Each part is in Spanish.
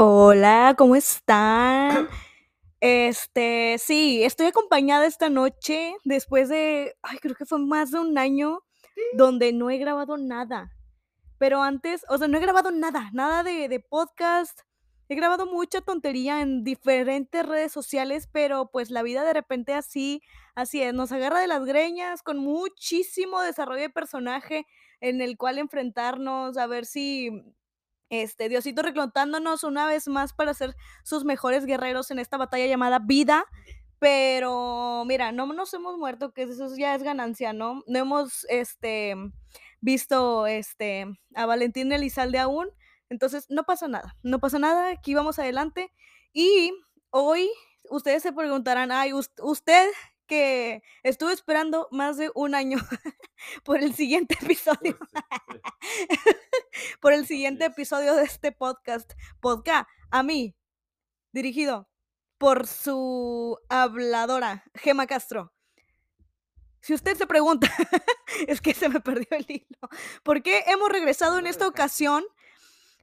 Hola, ¿cómo están? Este, sí, estoy acompañada esta noche después de, ay, creo que fue más de un año donde no he grabado nada. Pero antes, o sea, no he grabado nada, nada de, de podcast. He grabado mucha tontería en diferentes redes sociales, pero pues la vida de repente así, así es, nos agarra de las greñas con muchísimo desarrollo de personaje en el cual enfrentarnos, a ver si este, Diosito reclutándonos una vez más para ser sus mejores guerreros en esta batalla llamada vida. Pero mira, no nos hemos muerto, que eso ya es ganancia, ¿no? No hemos este, visto este, a Valentín Elizalde aún. Entonces, no pasa nada, no pasa nada, aquí vamos adelante. Y hoy ustedes se preguntarán, ay, usted que estuve esperando más de un año por el siguiente episodio. por el siguiente episodio de este podcast. Podcast a mí, dirigido por su habladora, Gema Castro. Si usted se pregunta, es que se me perdió el hilo. ¿Por qué hemos regresado en esta ocasión?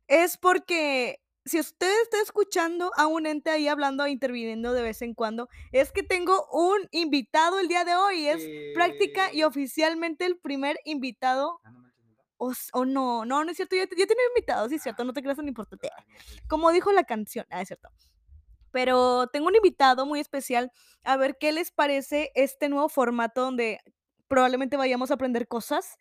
Es porque si usted está escuchando a un ente ahí hablando e interviniendo de vez en cuando, es que tengo un invitado el día de hoy. Es práctica y oficialmente el primer invitado. O, o no, no, no es cierto. Yo, yo tenía invitados, sí es cierto. No te creas tan importante. Como dijo la canción. Ah, es cierto. Pero tengo un invitado muy especial. A ver qué les parece este nuevo formato donde probablemente vayamos a aprender cosas.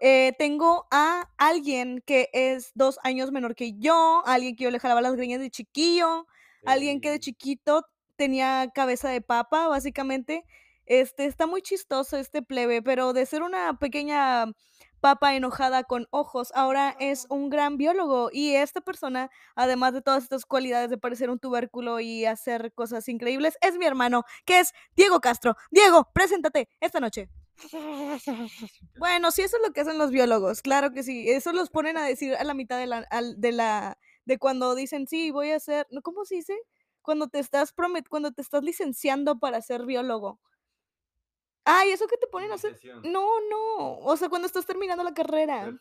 Eh, tengo a alguien que es dos años menor que yo, alguien que yo le jalaba las greñas de chiquillo, alguien que de chiquito tenía cabeza de papa, básicamente. Este está muy chistoso este plebe, pero de ser una pequeña papa enojada con ojos, ahora es un gran biólogo y esta persona, además de todas estas cualidades de parecer un tubérculo y hacer cosas increíbles, es mi hermano, que es Diego Castro. Diego, preséntate esta noche. Bueno, sí, eso es lo que hacen los biólogos, claro que sí. Eso los ponen a decir a la mitad de la, de la, de cuando dicen, sí, voy a ser, ¿cómo se dice? Cuando te estás promet, cuando te estás licenciando para ser biólogo. Ay, eso que te ponen a hacer. No, no. O sea, cuando estás terminando la carrera.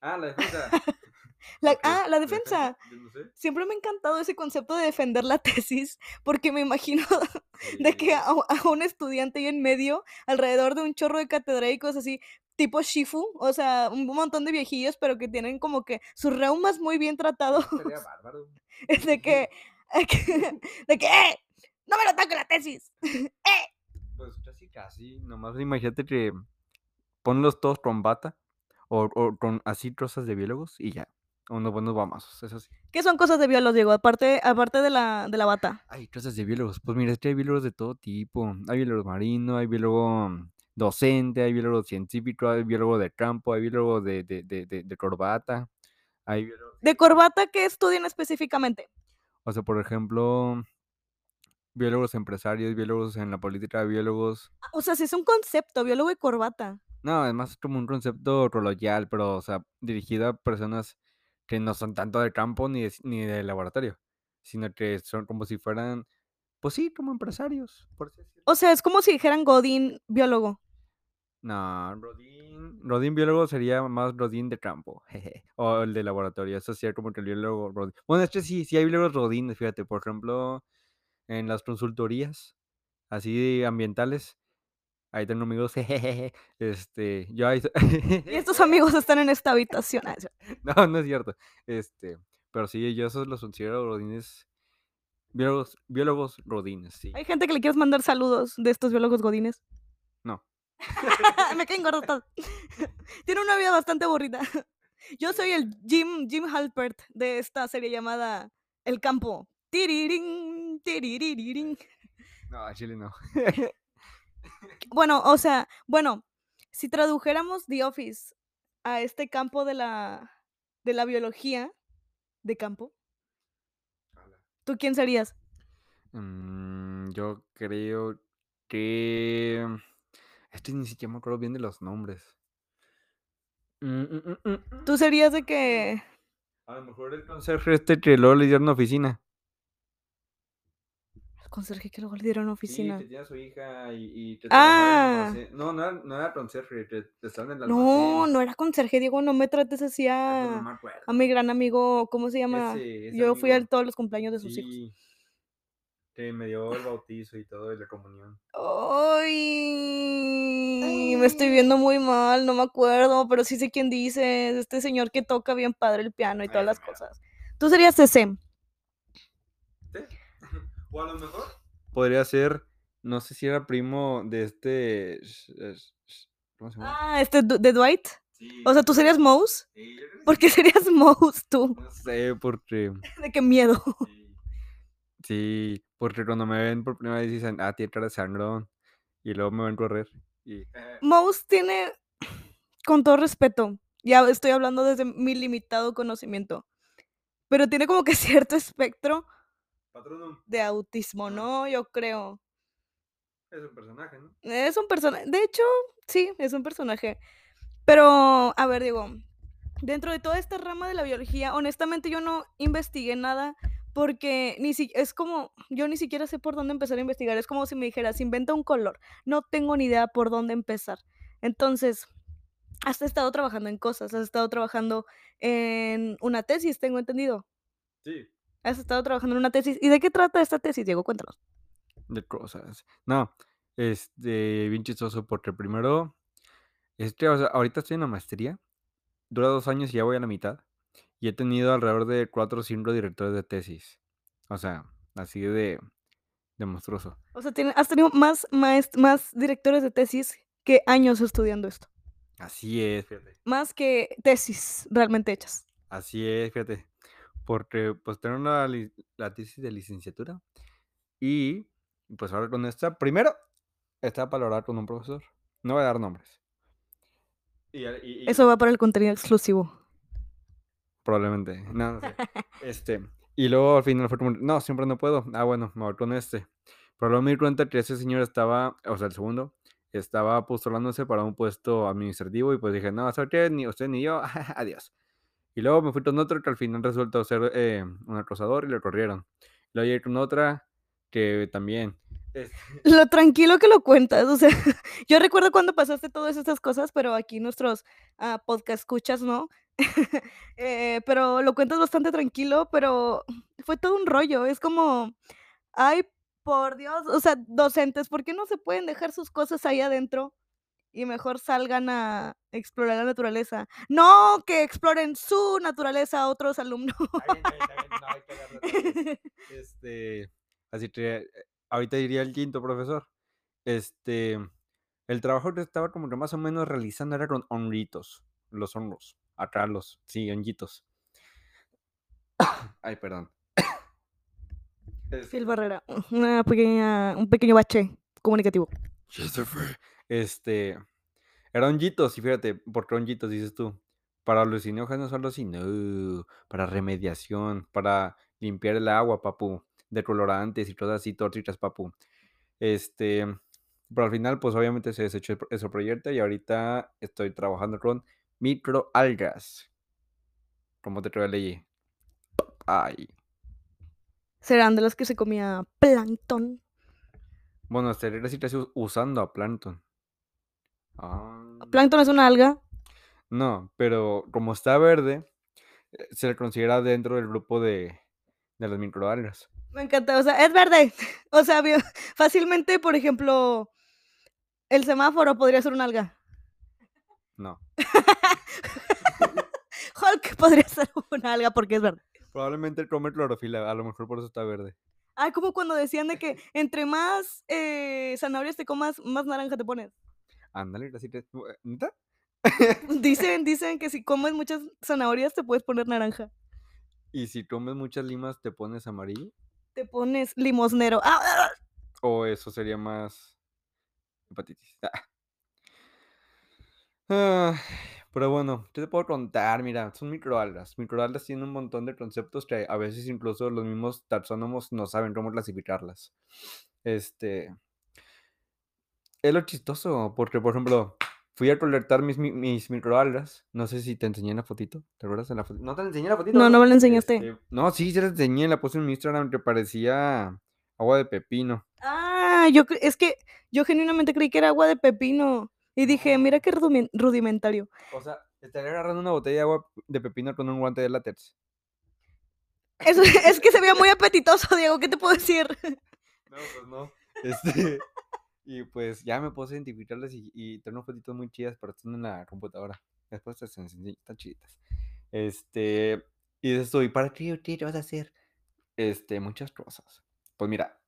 Ah, la defensa. La, ah, la defensa. Siempre me ha encantado ese concepto de defender la tesis, porque me imagino de que a, un estudiante ahí en medio, alrededor de un chorro de catedráticos así, tipo Shifu, o sea, un montón de viejillos, pero que tienen como que sus reumas muy bien tratados. Sería bárbaro. de que, de que, ¡eh! ¡No me lo toque la tesis! ¡Eh! Casi casi, nomás imagínate que ponlos todos con bata o, o con así trozas de biólogos y ya. Unos buenos vamos, eso sí. ¿Qué son cosas de biólogos, Diego? Aparte, aparte de la, de la bata. Hay cosas de biólogos. Pues mira, es que hay biólogos de todo tipo. Hay biólogo marino, hay biólogo docente, hay biólogo científico, hay biólogo de campo, hay biólogo de, de, de, de, de corbata. Hay biólogo... ¿De corbata qué estudian específicamente? O sea, por ejemplo, biólogos empresarios, biólogos en la política, biólogos... O sea, si es un concepto, biólogo de corbata. No, además es como un concepto coloquial, pero, o sea, dirigido a personas que no son tanto de campo ni de, ni de laboratorio, sino que son como si fueran, pues sí, como empresarios. Por así decirlo. O sea, es como si dijeran Godín biólogo. No, Rodín, Rodín biólogo sería más Rodín de campo, jeje, o el de laboratorio, eso sería como que el biólogo Rodín. Bueno, es que sí, sí hay biólogos Rodín, fíjate, por ejemplo, en las consultorías, así ambientales, ahí tengo amigos, jejeje, este, yo ahí... Y estos amigos están en esta habitación. Ah, no, no es cierto, este, pero sí, yo esos los considero rodines, biólogos, biólogos rodines, sí. Hay gente que le quieres mandar saludos de estos biólogos godines. No. Me caen gordos. Tiene una vida bastante aburrida. Yo soy el Jim, Jim Halpert de esta serie llamada El Campo. Tirirín, No, Chile no. Bueno, o sea, bueno, si tradujéramos The Office a este campo de la, de la biología de campo, ¿tú quién serías? Mm, yo creo que... Este ni siquiera me acuerdo bien de los nombres. Mm, Tú serías de que... A lo mejor el conserje este que luego le dieron oficina. Conserje que luego le dieron Sí, oficina. que tenía a su hija y, y te Ah. No, no era, no era conserje, te, te estaban en el No, no era conserje, Diego, no me trates así Ay, pues no a, a mi gran amigo, ¿cómo se llama? Ese, ese Yo fui a todos los cumpleaños de sus hijos. Sí. Que me dio el bautizo y todo, y la comunión. Ay, me estoy viendo muy mal, no me acuerdo, pero sí sé quién dices, este señor que toca bien padre el piano y todas las cosas. Tú serías ese. O a lo mejor. Podría ser, no sé si era primo de este. ¿Cómo se llama? Ah, este de Dwight. Sí, O sea, ¿tú serías Mouse? Sí, yo creo que ¿Por qué serías Mouse tú? No sé, porque. De qué miedo. Sí. Sí, porque cuando me ven por primera vez dicen, ah, tiene cara de sangrón. Y luego me ven correr. Y. Mouse tiene, con todo respeto, ya estoy hablando desde mi limitado conocimiento, pero tiene como que cierto espectro Patrono de autismo, ¿no? Yo creo. es un personaje, ¿no? Es un personaje, de hecho, sí, es un personaje. Pero, a ver, digo, dentro de toda esta rama de la biología, honestamente yo no investigué nada porque ni si es como, yo ni siquiera sé por dónde empezar a investigar. Es como si me dijeras, inventa un color. No tengo ni idea por dónde empezar. Entonces, has estado trabajando en cosas, has estado trabajando en una tesis, tengo entendido. Sí. Has estado trabajando en una tesis. ¿Y de qué trata esta tesis, Diego? Cuéntanos. de cosas. No, este, bien chistoso, porque primero, este, o sea, ahorita estoy en la maestría, dura dos años y ya voy a la mitad, y he tenido alrededor de cuatro o cinco directores de tesis. O sea, así de, de monstruoso. O sea, has tenido más, más directores de tesis que años estudiando esto. Así es, fíjate. Más que tesis realmente hechas. Así es, fíjate. Porque pues tengo una la tesis de licenciatura y pues ahora con esta, primero, está para hablar con un profesor. No voy a dar nombres. Y, y- y- Eso va para el contenido exclusivo. Probablemente. No, no sé. Este. Y luego al final fue como, no, siempre no puedo. Ah, bueno, me voy con este. Pero luego me di cuenta que ese señor estaba, o sea, el segundo, estaba postulándose para un puesto administrativo y pues dije, no, ¿sabes qué? Ni usted ni yo, adiós. Y luego me fui con otro que al final resultó ser eh, un acosador y lo corrieron. Luego llegué con otra que también. Lo tranquilo que lo cuentas. O sea, yo recuerdo cuando pasaste todas estas cosas, pero aquí nuestros ah, podcast escuchas, ¿no? Eh, pero lo cuentas bastante tranquilo, pero fue todo un rollo. Es como, ay, por Dios, o sea, docentes, ¿por qué no se pueden dejar sus cosas ahí adentro y mejor salgan a explorar la naturaleza? No, que exploren su naturaleza a otros alumnos. Este, así que eh, ahorita diría el quinto profesor. Este, el trabajo que estaba como que más o menos realizando era con honguitos, los hongos, acá los, sí, honguitos. Ay, perdón. Este, Phil Barrera, una pequeña, un pequeño bache comunicativo. Este, era honguitos, y fíjate, ¿por qué honguitos dices tú? Para alucinógenos o no, para remediación, para limpiar el agua, papu, de colorantes y cosas así, tóxicas, papu. Este, pero al final, pues obviamente se desechó ese proyecto y ahorita estoy trabajando con microalgas. ¿Cómo te trae ley? Ay. Serán de las que se comía plancton. Bueno, casi us- usando a plancton. Ah. Plancton es una alga. No, pero como está verde, eh, se le considera dentro del grupo de, de las microalgas. Me encanta, o sea, es verde. O sea, fácilmente, por ejemplo, el semáforo podría ser una alga. No. Hulk podría ser una alga porque es verde. Probablemente come clorofila, a lo mejor por eso está verde. Ah, como cuando decían de que entre más eh, zanahorias te comas, más naranja te pones. Ándale, así te... ¿Neta? Dicen, dicen que si comes muchas zanahorias te puedes poner naranja. Y si comes muchas limas, ¿te pones amarillo? Te pones limosnero. ¡Ah! O eso sería más hepatitis. Ah. Ah, pero bueno, ¿qué te puedo contar? Mira, son microalgas. Microalgas tienen un montón de conceptos que a veces incluso los mismos taxónomos no saben cómo clasificarlas. Este. Es lo chistoso, porque por ejemplo, fui a colectar mis, mi- mis microalgas. No sé si te enseñé en la fotito. ¿Te acuerdas de la fotito? No te enseñé la fotito. No, no me la enseñaste. Este, no, sí, ya te enseñé, la puse en mi Instagram que parecía Agua de pepino. Ah, yo es que yo genuinamente creí que era agua de pepino. Y dije, mira qué rudimen- rudimentario. O sea, estaría agarrando una botella de agua de pepino con un guante de látex. Eso, es que se veía muy apetitoso, Diego, ¿qué te puedo decir? No, pues no. Este, y pues ya me a identificarlas y, y tengo unas fotitos muy chidas, pero están en la computadora. Después enseño, están chiditas. Este, y dices tú, ¿y para qué, qué vas a hacer? Este, muchas cosas. Pues mira,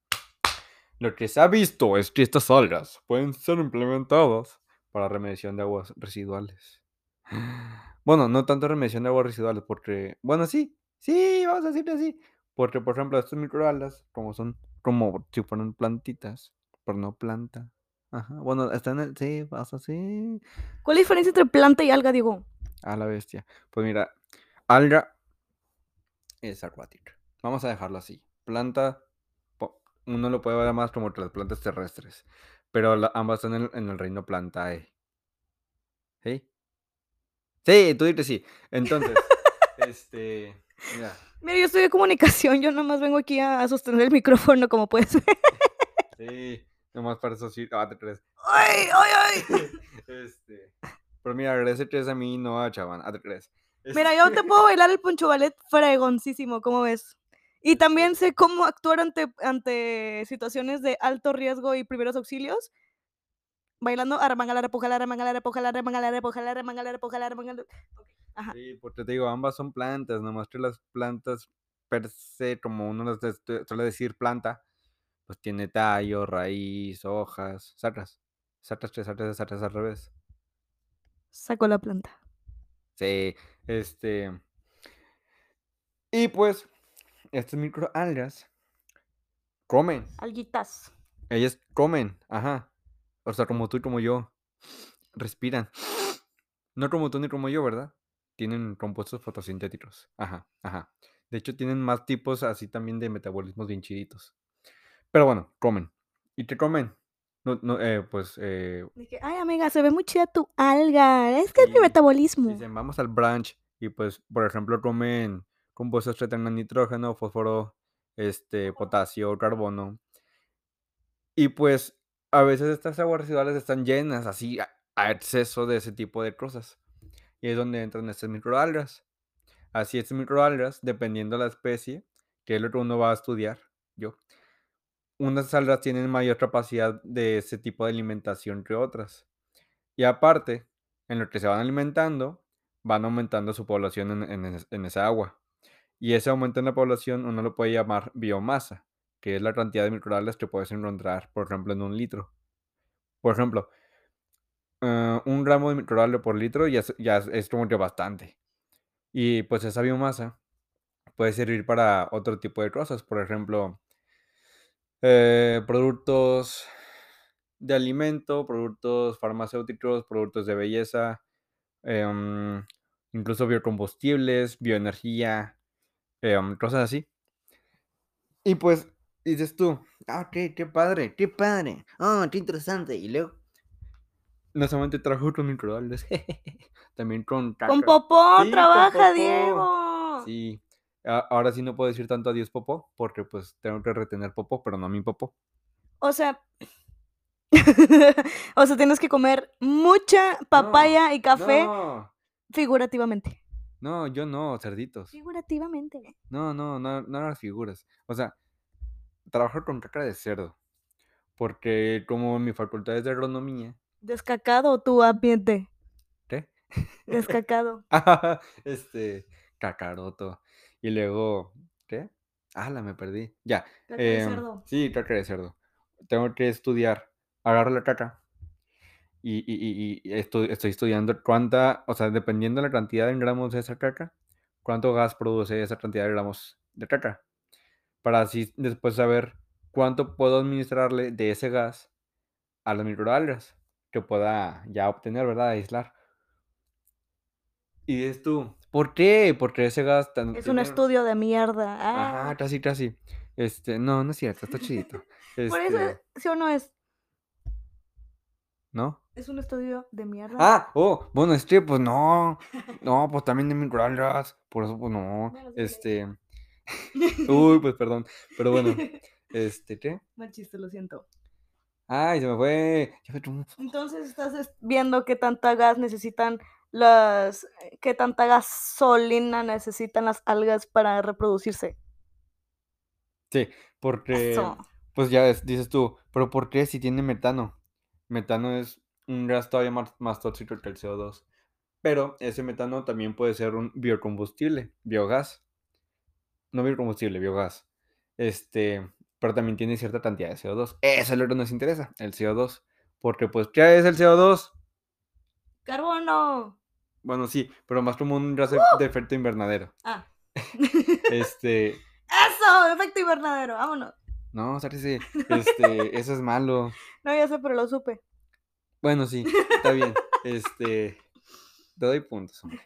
lo que se ha visto es que estas algas pueden ser implementadas para remediación de aguas residuales. Bueno, no tanto remediación de aguas residuales, porque, bueno, sí, sí, vamos a decirlo así. Porque, por ejemplo, estas microalgas, como son como si fueran plantitas, pero no planta. Ajá, bueno, están, en el- sí, pasa así. ¿Cuál es la diferencia entre planta y alga, Diego? A la bestia. Pues mira, alga es acuática. Vamos a dejarlo así. Planta, uno lo puede ver más como las plantas terrestres, pero la- ambas están en el, en el reino plantae. ¿Sí? Sí, tú dices sí. Entonces, este, mira, Mira, yo estudié comunicación, yo nomás vengo aquí a, a sostener el micrófono, como puedes ver. sí, nomás para eso sí, ah, te crees. ¡Ay, ay, ay! Este, pero mira, agradece tres a mí, no a Chaván, ah, te crees. Mira, yo te puedo bailar el poncho ballet fregoncísimo, ¿cómo ves? Y también sé cómo actuar ante, ante situaciones de alto riesgo y primeros auxilios. Bailando armangalara, pujalara, armangalara, pujalara, armangalara, pujalara, armangalara, pujalara, armangalara. Ok, Ajá. Sí, porque te digo, ambas son plantas, nomás que las plantas per se, como uno te- suele decir planta, pues tiene tallo, raíz, hojas, sacas. Sacas, tres sacas, sacas al revés. Sacó la planta. Sí, este. Y pues, estas microalgas comen. Alguitas. Ellas comen, ajá. O sea, como tú y como yo. Respiran. No como tú ni como yo, ¿verdad? Tienen compuestos fotosintéticos. Ajá, ajá. De hecho, tienen más tipos así también de metabolismos bien chiditos. Pero bueno, comen. ¿Y qué comen? No, no, eh, pues, eh, Dije, ay, amiga, se ve muy chida tu alga. Es que es mi metabolismo. dicen, vamos al brunch. Y pues, por ejemplo, comen compuestos que tengan nitrógeno, fósforo, este, potasio, carbono. Y pues, a veces estas aguas residuales están llenas así a, a exceso de ese tipo de cosas. Y es donde entran estas microalgas. Así estas microalgas, dependiendo de la especie, que es lo que uno va a estudiar, yo. Unas algas tienen mayor capacidad de ese tipo de alimentación que otras. Y aparte, en lo que se van alimentando, van aumentando su población en, en en esa agua. Y ese aumento en la población uno lo puede llamar biomasa, que es la cantidad de microalgas que puedes encontrar, por ejemplo, en un litro. Por ejemplo, eh, un gramo de microalga por litro ya, ya es como que bastante. Y pues esa biomasa puede servir para otro tipo de cosas, por ejemplo, eh, productos de alimento, productos farmacéuticos, productos de belleza, em, incluso biocombustibles, bioenergía, em, cosas así. Y pues dices tú, ah, ok, qué padre, qué padre, ah, qué interesante. Y luego, no solamente trabajo con microalgas, también con caca. Con popó Sí, con trabaja, popó. Diego. Sí, ahora sí no puedo decir tanto adiós popó, porque pues tengo que retener popó, pero no mi popó. O sea, o sea, tienes que comer mucha papaya y café No, figurativamente. no, yo no, cerditos. Figurativamente. No, no, no, no las figuras. O sea, trabajar con caca de cerdo. Porque como mi facultad es de agronomía. Descacado tu ambiente. ¿Qué? Descacado. este, cacaroto. Y luego, ¿qué? Ah, la me perdí. Ya. Caca de em, cerdo. Sí, caca de cerdo. Tengo que estudiar. Agarro la caca. Y, y, y- y estoy, estoy estudiando cuánta, o sea, dependiendo de la cantidad de gramos de esa caca, cuánto gas produce esa cantidad de gramos de caca. Para así después saber cuánto puedo administrarle de ese gas a las microalgas que pueda ya obtener, ¿verdad? Aislar. Y dices tú, ¿por qué? Porque ese gas tan, Es un estudio de mierda. Ah, Ajá, casi, casi. Este, no, no es cierto, está chidito. Por eso, Este, ¿sí o no es? ¿no? Es un estudio de mierda. Ah, oh, bueno, este, pues no. No, pues también de microalgas. Por eso, pues no. Este. Uy, pues perdón. Pero bueno. Este, ¿qué? Mal chiste, lo siento. Ay, se me fue. Ya fue tu- Entonces estás es- viendo qué tanta gas necesitan las, eh, qué tanta gasolina necesitan las algas para reproducirse. Sí, porque, Eso. pues ya es- dices tú, pero ¿por qué si tiene metano? Metano es un gas todavía más, más tóxico que el CO2. Pero ese metano también puede ser un biocombustible, biogás. No biocombustible, biogás. Este, pero también tiene cierta cantidad de CO2. Eso es lo que nos interesa, el CO2. Porque, pues, ¿qué es el CO2? Carbono. Bueno, sí, pero más como un gas de- de efecto invernadero. Ah. Este, Eso, efecto invernadero, vámonos. no, sáquese, este, eso es malo. No, ya sé, pero lo supe. Bueno, sí, está bien. Este, te doy puntos, hombre.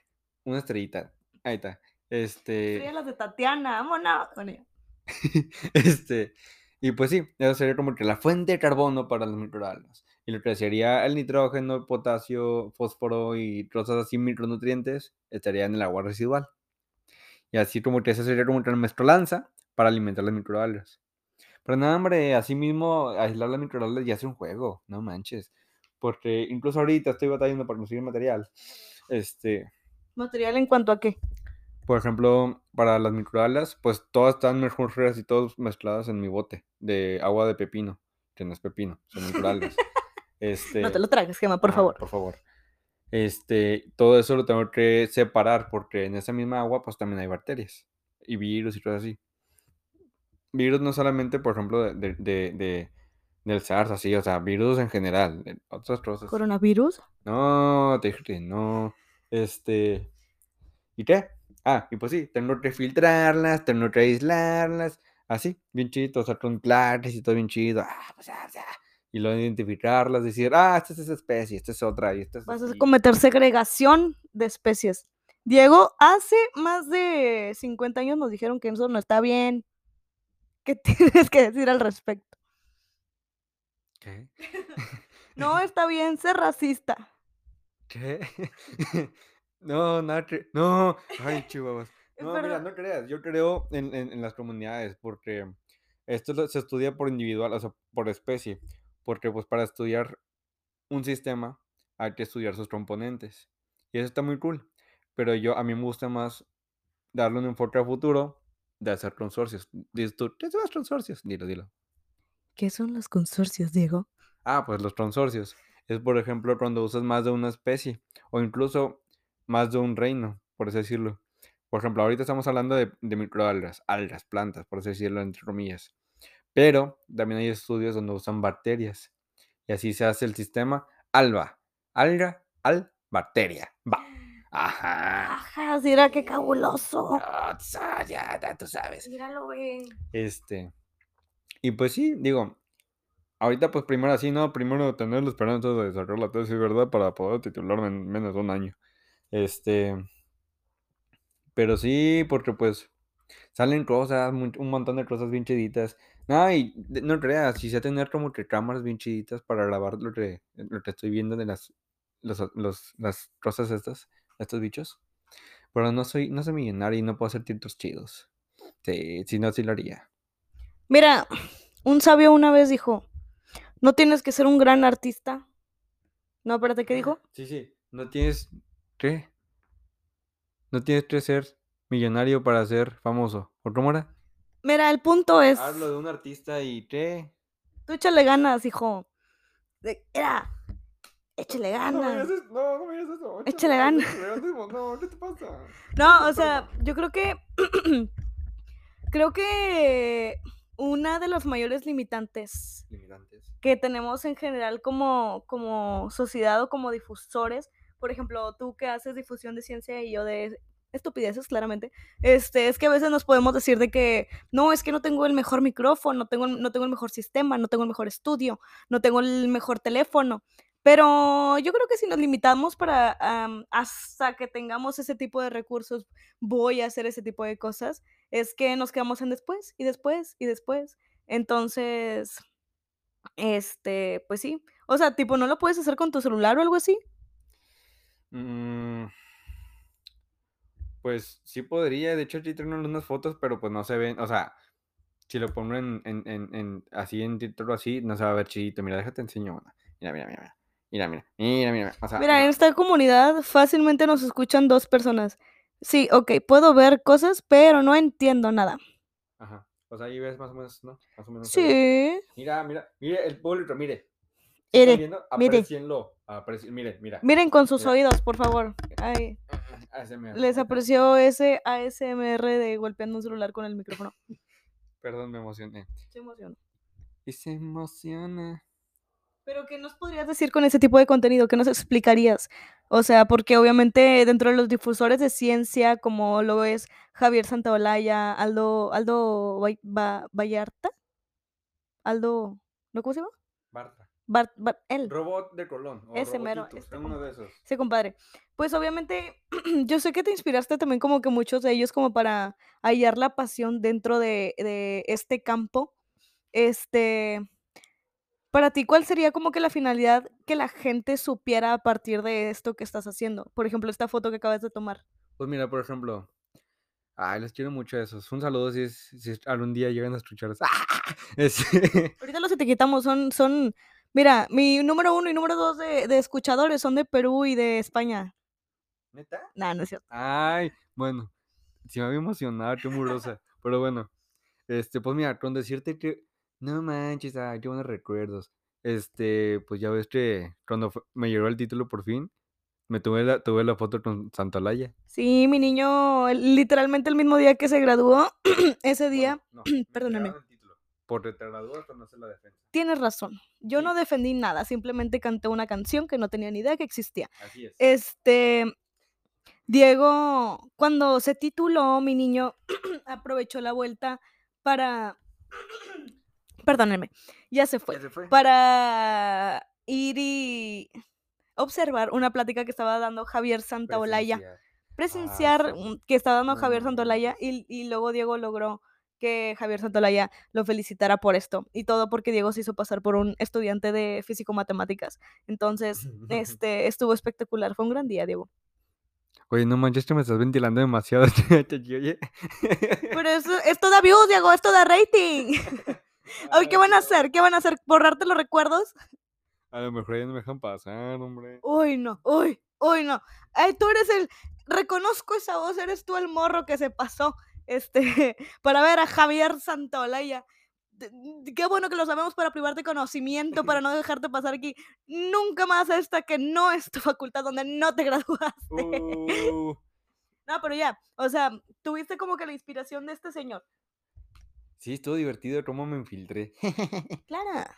Una estrellita. Ahí está. Este, Serían las de Tatiana, vámonos. Bueno, este, y pues sí, eso sería como que la fuente de carbono para las microalgas. Y lo que sería el nitrógeno, el potasio, fósforo y cosas así, micronutrientes, estaría en el agua residual. Y así como que esa sería como la mezcolanza para alimentar las microalgas. Pero nada, hombre, así mismo aislar las microalgas ya es un juego, no manches. Porque incluso ahorita estoy batallando para conseguir material. Este, Material en cuanto a qué. por ejemplo, para las microalgas, pues todas están mejores y todas mezcladas en mi bote de agua de pepino, que no es pepino, son microalgas. Este, No te lo tragues, Gema, por ah, favor. Por favor. Este, todo eso lo tengo que separar porque en esa misma agua pues también hay bacterias y virus y cosas así. Virus no solamente, por ejemplo, de, de- de- de- del SARS, así, o sea, virus en general, otras cosas. ¿Coronavirus? No, te dije que no. Este. ¿Y qué? Ah, y pues sí, tengo que filtrarlas, tengo que aislarlas, así, bien chido, o sea, con plaques y todo bien chido. Ah, pues ya, ya. Y luego identificarlas, decir, ah, esta es esa especie, esta es otra, y esta es Vas a cometer segregación de especies. Diego, hace más de 50 años nos dijeron que eso no está bien. ¿Qué tienes que decir al respecto? ¿Qué? No está bien ser racista. ¿Qué? No, nada que... No, ay, chihuahuas. No, mira, no creas, yo creo en, en- en las comunidades, porque esto se estudia por individual, o sea, por especie, porque pues para estudiar un sistema hay que estudiar sus componentes, y eso está muy cool, pero yo, a mí me gusta más darle un enfoque a futuro de hacer consorcios. Dices tú, ¿qué son los consorcios? Dilo, dilo. ¿Qué son los consorcios, Diego? Ah, pues los consorcios. Es, por ejemplo, cuando usas más de una especie o incluso más de un reino, por así decirlo. Por ejemplo, ahorita estamos hablando de, de microalgas, algas, plantas, por así decirlo, entre comillas. Pero también hay estudios donde usan bacterias. Y así se hace el sistema alba, alga, al, bacteria. Va. Ajá. Ajá, era qué cabuloso. Ah, ya, ya tú sabes. Míralo, ve. Este. Y pues sí, digo, ahorita pues primero así, ¿no? Primero tener la esperanza de sacar la tesis, ¿verdad? Para poder titularme en menos de un año. Este. Pero sí, porque pues salen cosas, un montón de cosas bien chiditas. No, y de- no creas, si sé tener como que cámaras bien chiditas para grabar lo que, lo que estoy viendo de las, los, los- las cosas estas, estos bichos. Pero no soy, no soy millonario y no puedo hacer tintos chidos. Sí, si no, sí lo haría. Mira, un sabio una vez dijo, no tienes que ser un gran artista. No, espérate, ¿qué dijo? Sí, sí. No tienes. ¿Qué? No tienes que ser millonario para ser famoso. ¿O cómo era? Mira, el punto es, Hablo de un artista y ¿qué? tú échale ganas, hijo. De- Era, échale ganas. no, no me digas eso. Échale ganas. échale ganas, No, ¿qué te pasa? No, o sea, yo creo que creo que una de las mayores limitantes Limitantes. que tenemos en general como, como sociedad o como difusores, por ejemplo, tú que haces difusión de ciencia y yo de estupideces, claramente, este, es que a veces nos podemos decir de que no, es que no tengo el mejor micrófono, no tengo, no tengo el mejor sistema, no tengo el mejor estudio, no tengo el mejor teléfono. Pero yo creo que si nos limitamos para hasta que tengamos ese tipo de recursos, voy a hacer ese tipo de cosas, es que nos quedamos en después y después y después. Entonces, este, pues sí. O sea, tipo, ¿no lo puedes hacer con tu celular o algo así? Mm, pues sí podría. De hecho, aquí tengo unas fotos, pero pues no se ven. O sea, Si lo pongo en, en, en, en- así en título así, no se va a ver chidito. Mira, déjate enseño una. Mira, mira, mira, mira. Mira, mira, mira, mira. O sea, Mira, en esta comunidad fácilmente nos escuchan dos personas. Sí, ok, puedo ver cosas, pero no entiendo nada. Ajá. O sea, ahí ves más o menos, ¿no? Más o menos. Sí. Mira, mira, mire el público, mire. ¿Sí están Mire, mire. Aprecienlo. Apreci- mire, mira. Miren con sus Mira. oídos, por favor. Ay, ASMR. les apreció ese ASMR de golpeando un celular con el micrófono. Perdón, me emocioné. Se emocionó. Y se emociona. Pero ¿qué nos podrías decir con ese tipo de contenido? ¿Qué nos explicarías? O sea, porque obviamente dentro de los difusores de ciencia, como lo es Javier Santaolalla, Aldo, Aldo Vall- Va- Vallarta, Aldo, ¿no cómo se llama? Bartra. Bart, Bart- él, Robot de Colón. O Ese mero, este uno de esos. ese compadre. Pues obviamente, yo sé que te inspiraste también como que muchos de ellos como para hallar la pasión dentro de, de este campo. Este, para ti, ¿cuál sería como que la finalidad que la gente supiera a partir de esto que estás haciendo? Por ejemplo, esta foto que acabas de tomar. Pues mira, por ejemplo. Ay, les quiero mucho a esos. Un saludo si, es, si es- algún día llegan a escuchar eso. Este, Ahorita los etiquetamos, son, son, mira, mi número uno y número dos de, de escuchadores son de Perú y de España. ¿Neta? Nah, no es cierto. Ay, bueno. Sí me había emocionado, qué murosa. Pero bueno. Este, pues mira, con decirte que. No manches, ay, qué buenos recuerdos. Este, pues ya ves que cuando fue- me llegó el título por fin, me tuve la, tuve la foto con Santalaya. Sí, mi niño, literalmente el mismo día que se graduó, ese día, no, perdóname. Porque te gradúas cuando haces la defensa. tienes razón. Yo Sí. no defendí nada, simplemente canté una canción que no tenía ni idea que existía. Así es. Este, Diego, cuando se tituló, mi niño aprovechó la vuelta para, perdónenme, ya se fue, Ya se fue. para ir y observar una plática que estaba dando Javier Santaolalla, Presenciar. mm, que estaba dando No Javier Santolaya y, y luego Diego logró que Javier Santolaya lo felicitara por esto y todo porque Diego se hizo pasar por un estudiante de físico-matemáticas. Entonces, este estuvo espectacular, fue un gran día, Diego. Oye, no manches, que me estás ventilando demasiado. Pero eso, esto da views, Diego, esto da rating. Ay, ¿qué van a hacer? ¿Qué van a hacer? ¿Borrarte los recuerdos? A lo mejor ya no me dejan pasar, hombre. Uy, no, uy, uy, no. Ay, tú eres el, reconozco esa voz, eres tú el morro que se pasó, este, para ver a Javier d- Qué bueno que lo sabemos para privarte conocimiento, para no dejarte pasar aquí nunca más a esta que no es tu facultad, donde no te graduaste. Uh, No, pero ya, o sea, tuviste como que la inspiración de este señor. sí, estuvo divertido cómo me infiltré. Claro.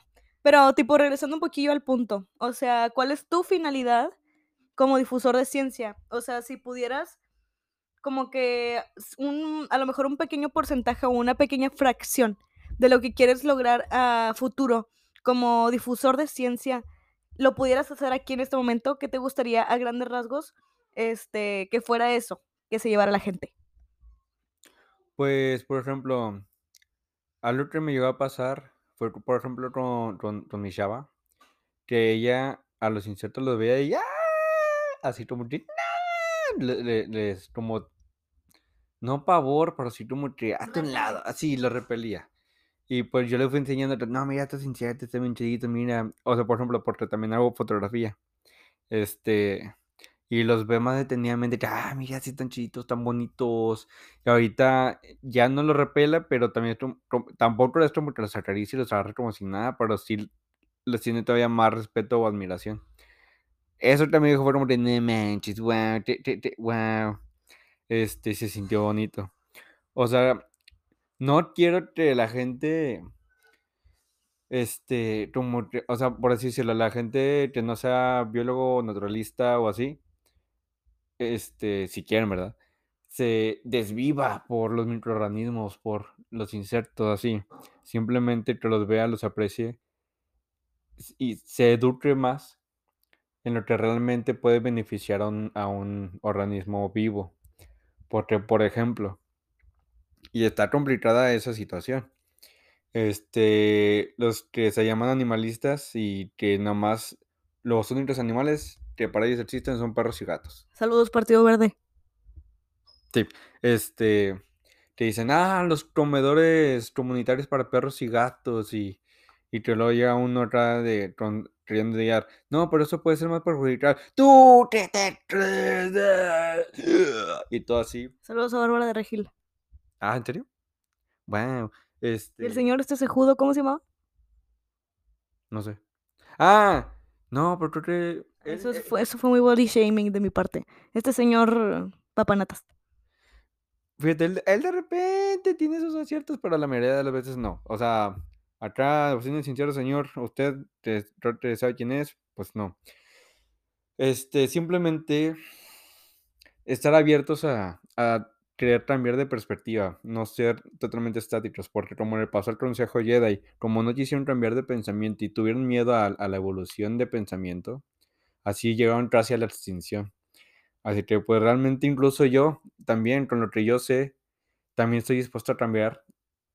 Pero, tipo, regresando un poquillo al punto, o sea, ¿cuál es tu finalidad como difusor de ciencia? O sea, si pudieras como que un, a lo mejor un pequeño porcentaje o una pequeña fracción de lo que quieres lograr a futuro como difusor de ciencia, lo pudieras hacer aquí en este momento, ¿qué te gustaría a grandes rasgos este, que fuera eso, que se llevara la gente? Pues, por ejemplo, algo que me llegó a pasar fue, por ejemplo, con, con, mi chava, que ella a los insectos los veía y ¡ah! así como les como no pavor, pero sí como que hazte un lado, así lo repelía. Y pues yo le fui enseñando, no, mira estos insectos, están bien chiditos, mira. O sea, por ejemplo, porque también hago fotografía. Este, y los ve más detenidamente, que, ah, mira, sí están chiditos, tan bonitos. Y ahorita ya no los repela, pero también tampoco es como que los acaricia y los agarra como si nada, pero sí les tiene todavía más respeto o admiración. Eso también fue como de, no manches, wow, te- te- te- wow. Este, se sintió bonito. O sea, no quiero que la gente, este, como, o sea, por así decirlo, la gente que no sea biólogo naturalista o así, este, si quieren, ¿verdad? Se desviva por los microorganismos, por los insectos, así. Simplemente que los vea, los aprecie y se eduque más en lo que realmente puede beneficiar a un, a un organismo vivo. Porque, por ejemplo, y está complicada esa situación. Este, los que se llaman animalistas y que nada más los únicos animales que para ellos existen son perros y gatos. Saludos, Partido Verde. Sí, este, te dicen, ah, los comedores comunitarios para perros y gatos y, y te lo llega uno atrás de con- queriendo llegar. No, pero eso puede ser más perjudicial. Tú te, te crees de-". Y todo así. Saludos a Bárbara de Regil. Ah, ¿en serio? Bueno, ¿Y el este, señor este cejudo, cómo se llamaba? no sé. Ah, no, pero creo que él- Eso, es- él- fue, eso fue muy body shaming de mi parte. Este señor papanatas. Fíjate, él, él de repente tiene sus aciertos, pero la mayoría de las veces no. O sea, acá, siendo sincero, señor, usted te- que sabe quién es, pues no. Este, simplemente estar abiertos a, a querer cambiar de perspectiva, no ser totalmente estáticos, porque como le pasó al Consejo Jedi, como no quisieron cambiar de pensamiento y tuvieron miedo a, a la evolución de pensamiento, así llegaron casi a la extinción. Así que pues realmente incluso yo también, con lo que yo sé, también estoy dispuesto a cambiar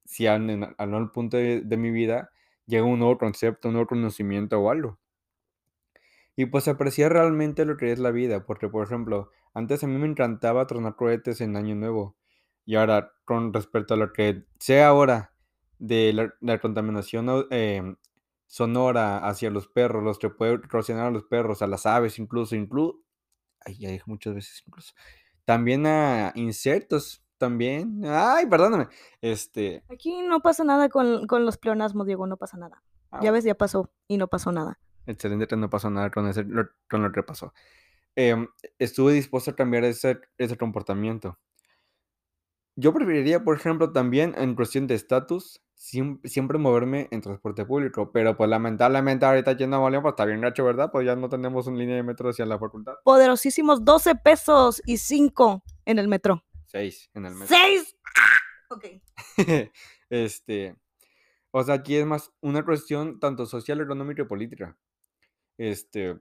si al, en al punto de, mi vida llega un nuevo concepto, un nuevo conocimiento o algo. Y pues apreciar realmente lo que es la vida, porque por ejemplo, antes a mí me encantaba tronar cohetes en Año Nuevo. Y ahora, con respecto a lo que sé ahora de la, contaminación em, sonora hacia los perros, los que puede erosionar a los perros, a las aves incluso, incluso, ay, dije muchas veces incluso, también a insectos, también, ay, perdóname, este, Aquí no pasa nada con, con los pleonasmos, Diego, no pasa nada. ah, Ya ves, ya pasó y no pasó nada. Excelente no pasó nada con, ese, con lo que pasó. Em, estuve dispuesto a cambiar ese, ese comportamiento. Yo preferiría, por ejemplo, también en cuestión de estatus, siem- siempre moverme en transporte público, pero pues lamentablemente ahorita aquí en Nuevo León, pues está bien gacho, ¿verdad? Pues ya no tenemos una línea de metro hacia la facultad. Poderosísimos 12 pesos y 5 en el metro. Seis en el metro. ¡Seis! ¡Ah! Ok. este, o sea, aquí es más una cuestión tanto social, económica y política. Este,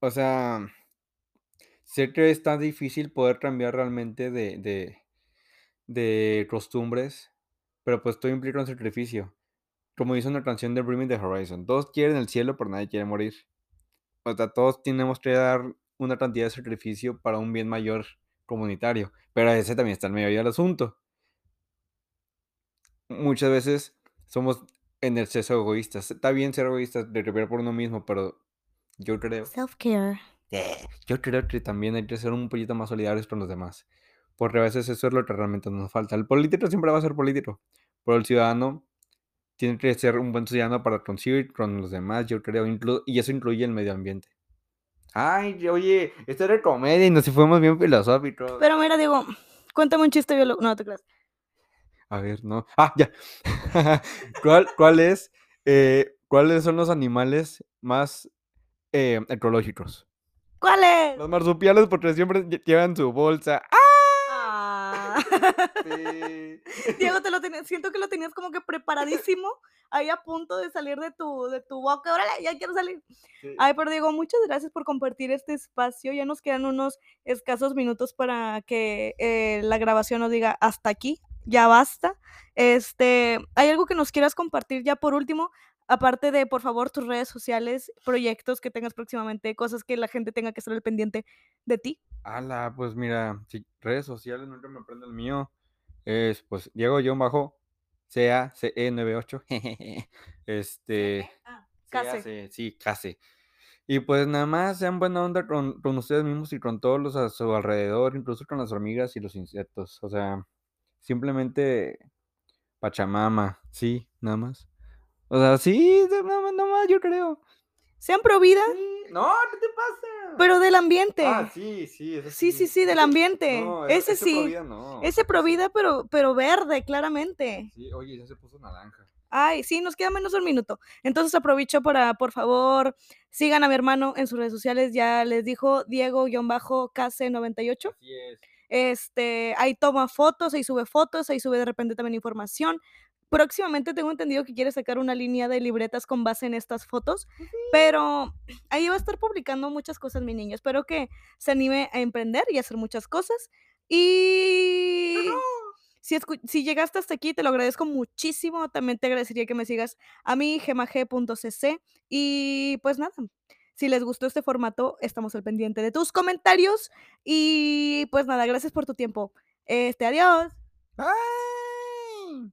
o sea, sé que está difícil poder cambiar realmente de, de, de costumbres, pero pues todo implica un sacrificio. Como dice una canción de Me the Horizon, todos quieren el cielo, pero nadie quiere morir. O sea, todos tenemos que dar una cantidad de sacrificio para un bien mayor comunitario, pero ese también está en medio del asunto. Muchas veces somos en exceso egoístas. Está bien ser egoístas, de por uno mismo, pero yo creo Self-care. Eh, Yo creo que también hay que ser un poquito más solidarios con los demás. Porque a veces eso es lo que realmente nos falta. El político siempre va a ser político. Pero el ciudadano tiene que ser un buen ciudadano para conseguir con los demás, yo creo. y eso incluye el medio ambiente. Ay, oye, esto era comedia y nos fuimos bien filosóficos. Pero mira, Diego, cuéntame un chiste biológico. No, te creas. A ver, no. Ah, ya. ¿Cuál, cuál es, eh, ¿Cuáles son los animales más eh, ecológicos? ¿Cuál es? Los marsupiales porque siempre lle- llevan su bolsa. Ah. Sí. Diego, te lo tenía- siento que lo tenías como que preparadísimo, ahí a punto de salir de tu, de tu boca. Órale, ya quiero salir. Sí. Ay, pero Diego, muchas gracias por compartir este espacio. Ya nos quedan unos escasos minutos para que eh, la grabación nos diga hasta aquí, ya basta. Este, ¿hay algo que nos quieras compartir ya por último? Aparte de, por favor, tus redes sociales, proyectos que tengas próximamente, cosas que la gente tenga que estar al pendiente de ti. Ala, pues mira, si redes sociales nunca me aprendo el mío. Es pues Diego John bajo CACE98. Este. Ah, Case. Sí, case. Y pues nada más sean buena onda con, con ustedes mismos y con todos los a su alrededor, incluso con las hormigas y los insectos. O sea, simplemente Pachamama, sí, nada más. O sea, sí, de- nada más, yo creo. Sean pro vida, Sí, No, ¿qué te pasa? pero del ambiente. Ah, sí, sí, eso Sí, sí, sí, del ambiente. no, Ese ese sí. Provida no. Ese pro vida, pero, pero verde, claramente. Sí, oye, ya se puso naranja. Ay, sí, nos queda menos de un minuto. Entonces aprovecho para, por favor, sigan a mi hermano en sus redes sociales. Ya les dijo Diego-KC98. Así es. Este, ahí toma fotos, ahí sube fotos, ahí sube de repente también información. Próximamente tengo entendido que quiere sacar una línea de libretas con base en estas fotos, pero ahí va a estar publicando muchas cosas, mi niño. Espero que se anime a emprender y a hacer muchas cosas. Y si, escu- si llegaste hasta aquí, te lo agradezco muchísimo. También te agradecería que me sigas a mi gemag.cc. Y pues nada, si les gustó este formato, estamos al pendiente de tus comentarios. Y pues nada, gracias por tu tiempo. Este, adiós. Bye.